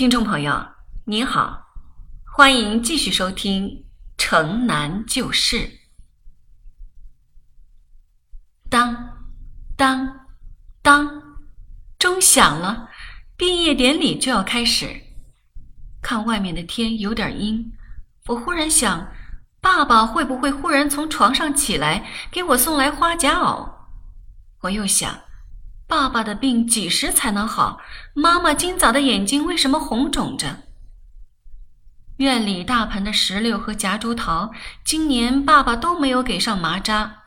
听众朋友，您好，欢迎继续收听《城南旧事》。当当当，钟响了，毕业典礼就要开始。看外面的天有点阴，我忽然想，爸爸会不会忽然从床上起来给我送来花夹袄？我又想。爸爸的病几时才能好？妈妈今早的眼睛为什么红肿着？院里大盆的石榴和夹竹桃，今年爸爸都没有给上麻扎。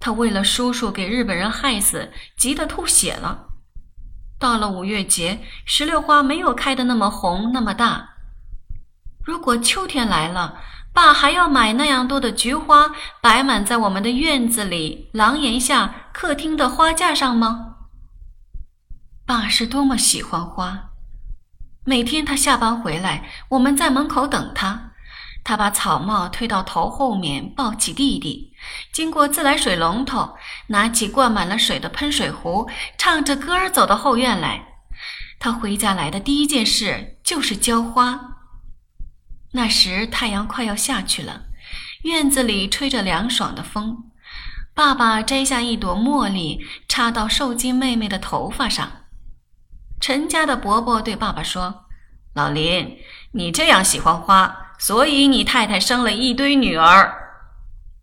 他为了叔叔给日本人害死，急得吐血了。到了五月节，石榴花没有开的那么红那么大。如果秋天来了，爸还要买那样多的菊花，摆满在我们的院子里、廊檐下、客厅的花架上吗？爸是多么喜欢花，每天他下班回来，我们在门口等他。他把草帽推到头后面，抱起弟弟，经过自来水龙头，拿起灌满了水的喷水壶，唱着歌儿走到后院来。他回家来的第一件事就是浇花。那时太阳快要下去了，院子里吹着凉爽的风。爸爸摘下一朵茉莉，插到受惊妹妹的头发上。陈家的伯伯对爸爸说：“老林，你这样喜欢花，所以你太太生了一堆女儿。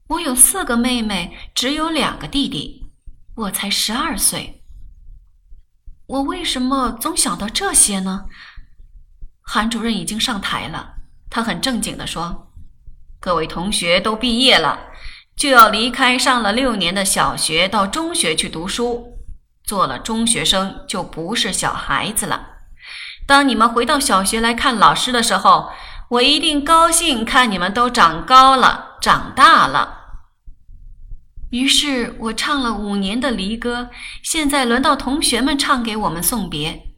我有四个妹妹，只有两个弟弟，我才十二岁。我为什么总想到这些呢？”韩主任已经上台了，他很正经地说：“各位同学都毕业了，就要离开上了六年的小学，到中学去读书。”做了中学生就不是小孩子了。当你们回到小学来看老师的时候，我一定高兴看你们都长高了、长大了。于是我唱了五年的离歌，现在轮到同学们唱给我们送别。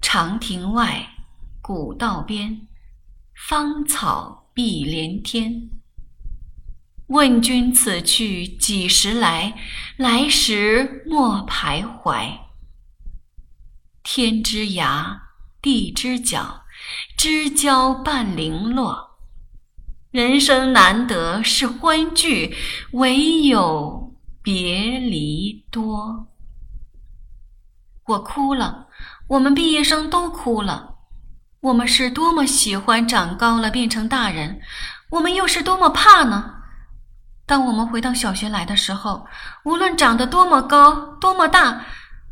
长亭外，古道边，芳草碧连天。问君此去几时来？来时莫徘徊。天之涯，地之角，知交半零落。人生难得是欢聚，唯有别离多。我哭了，我们毕业生都哭了。我们是多么喜欢长高了变成大人，我们又是多么怕呢？当我们回到小学来的时候，无论长得多么高、多么大，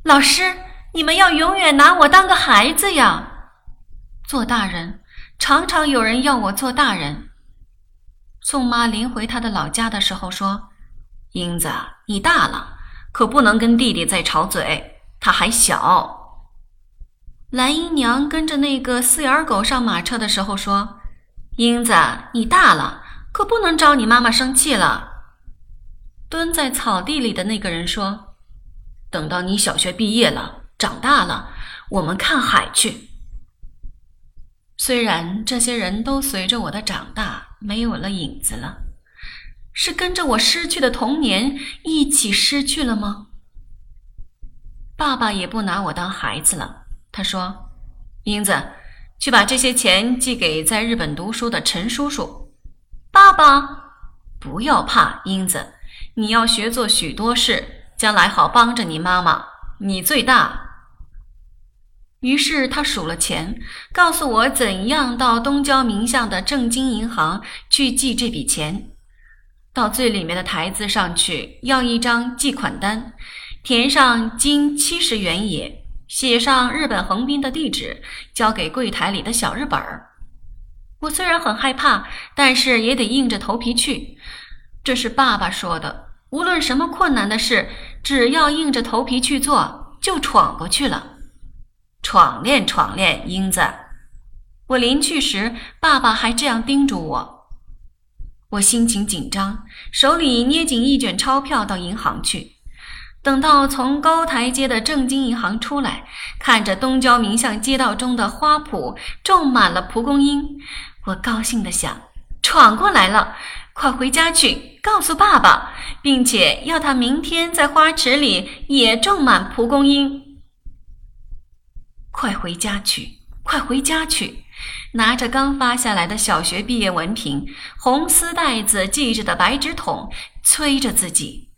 老师，你们要永远拿我当个孩子呀！做大人，常常有人要我做大人。宋妈临回她的老家的时候说：“英子，你大了，可不能跟弟弟再吵嘴，他还小。”蓝姨娘跟着那个四眼狗上马车的时候说：“英子，你大了。”可不能招你妈妈生气了。蹲在草地里的那个人说：“等到你小学毕业了，长大了，我们看海去。”虽然这些人都随着我的长大没有了影子了，是跟着我失去的童年一起失去了吗？爸爸也不拿我当孩子了。他说：“英子，去把这些钱寄给在日本读书的陈叔叔。”爸爸，不要怕，英子，你要学做许多事，将来好帮着你妈妈。你最大。于是他数了钱，告诉我怎样到东郊名巷的正金银行去寄这笔钱。到最里面的台子上去，要一张寄款单，填上金七十元也，写上日本横滨的地址，交给柜台里的小日本儿。我虽然很害怕，但是也得硬着头皮去。这是爸爸说的，无论什么困难的事，只要硬着头皮去做，就闯过去了。闯练，闯练，英子。我临去时，爸爸还这样叮嘱我。我心情紧张，手里捏紧一卷钞票，到银行去。等到从高台街的正金银行出来，看着东郊名巷街道中的花圃种满了蒲公英，我高兴地想：闯过来了，快回家去告诉爸爸，并且要他明天在花池里也种满蒲公英。快回家去，快回家去！拿着刚发下来的小学毕业文凭、红丝带子系着的白纸筒，催着自己。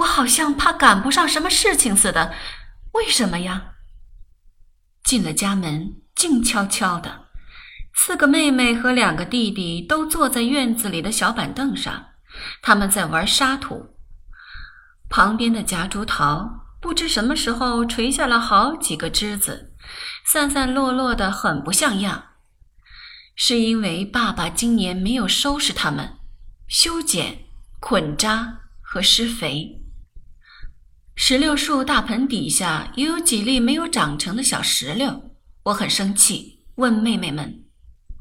我好像怕赶不上什么事情似的。为什么呀？进了家门，静悄悄的。四个妹妹和两个弟弟都坐在院子里的小板凳上，他们在玩沙土。旁边的夹竹桃不知什么时候垂下了好几个枝子，散散落落的，很不像样。是因为爸爸今年没有收拾它们，修剪、捆扎和施肥。石榴树大盆底下也有几粒没有长成的小石榴，我很生气，问妹妹们。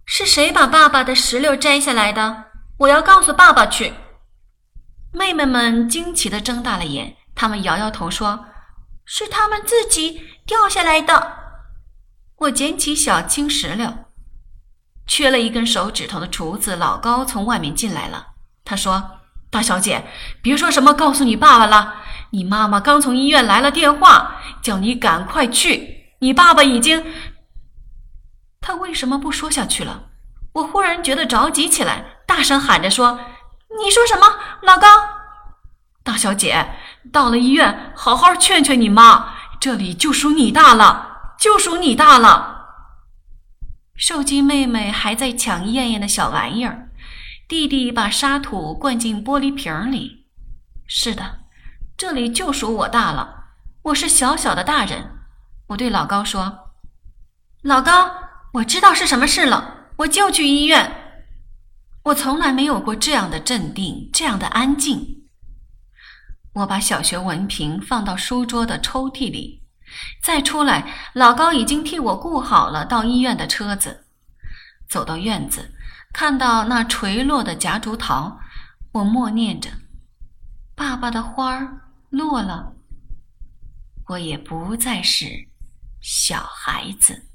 是谁把爸爸的石榴摘下来的？我要告诉爸爸去。妹妹们惊奇地睁大了眼，她们摇摇头说：“是他们自己掉下来的。”我捡起小青石榴，缺了一根手指头的厨子老高从外面进来了。他说：“大小姐，别说什么告诉你爸爸了。你妈妈刚从医院来了电话，叫你赶快去。你爸爸已经……”他为什么不说下去了？我忽然觉得着急起来，大声喊着说：“你说什么，老高？大小姐，到了医院，好好劝劝你妈。这里就属你大了，就属你大了。”受惊妹妹还在抢燕燕的小玩意儿，弟弟把沙土灌进玻璃瓶里。是的，这里就属我大了，我是小小的大人。我对老高说：“老高。”我知道是什么事了，我就去医院。我从来没有过这样的镇定，这样的安静。我把小学文凭放到书桌的抽屉里，再出来，老高已经替我雇好了到医院的车子。走到院子，看到那垂落的夹竹桃，我默念着：“爸爸的花儿落了，我也不再是小孩子。”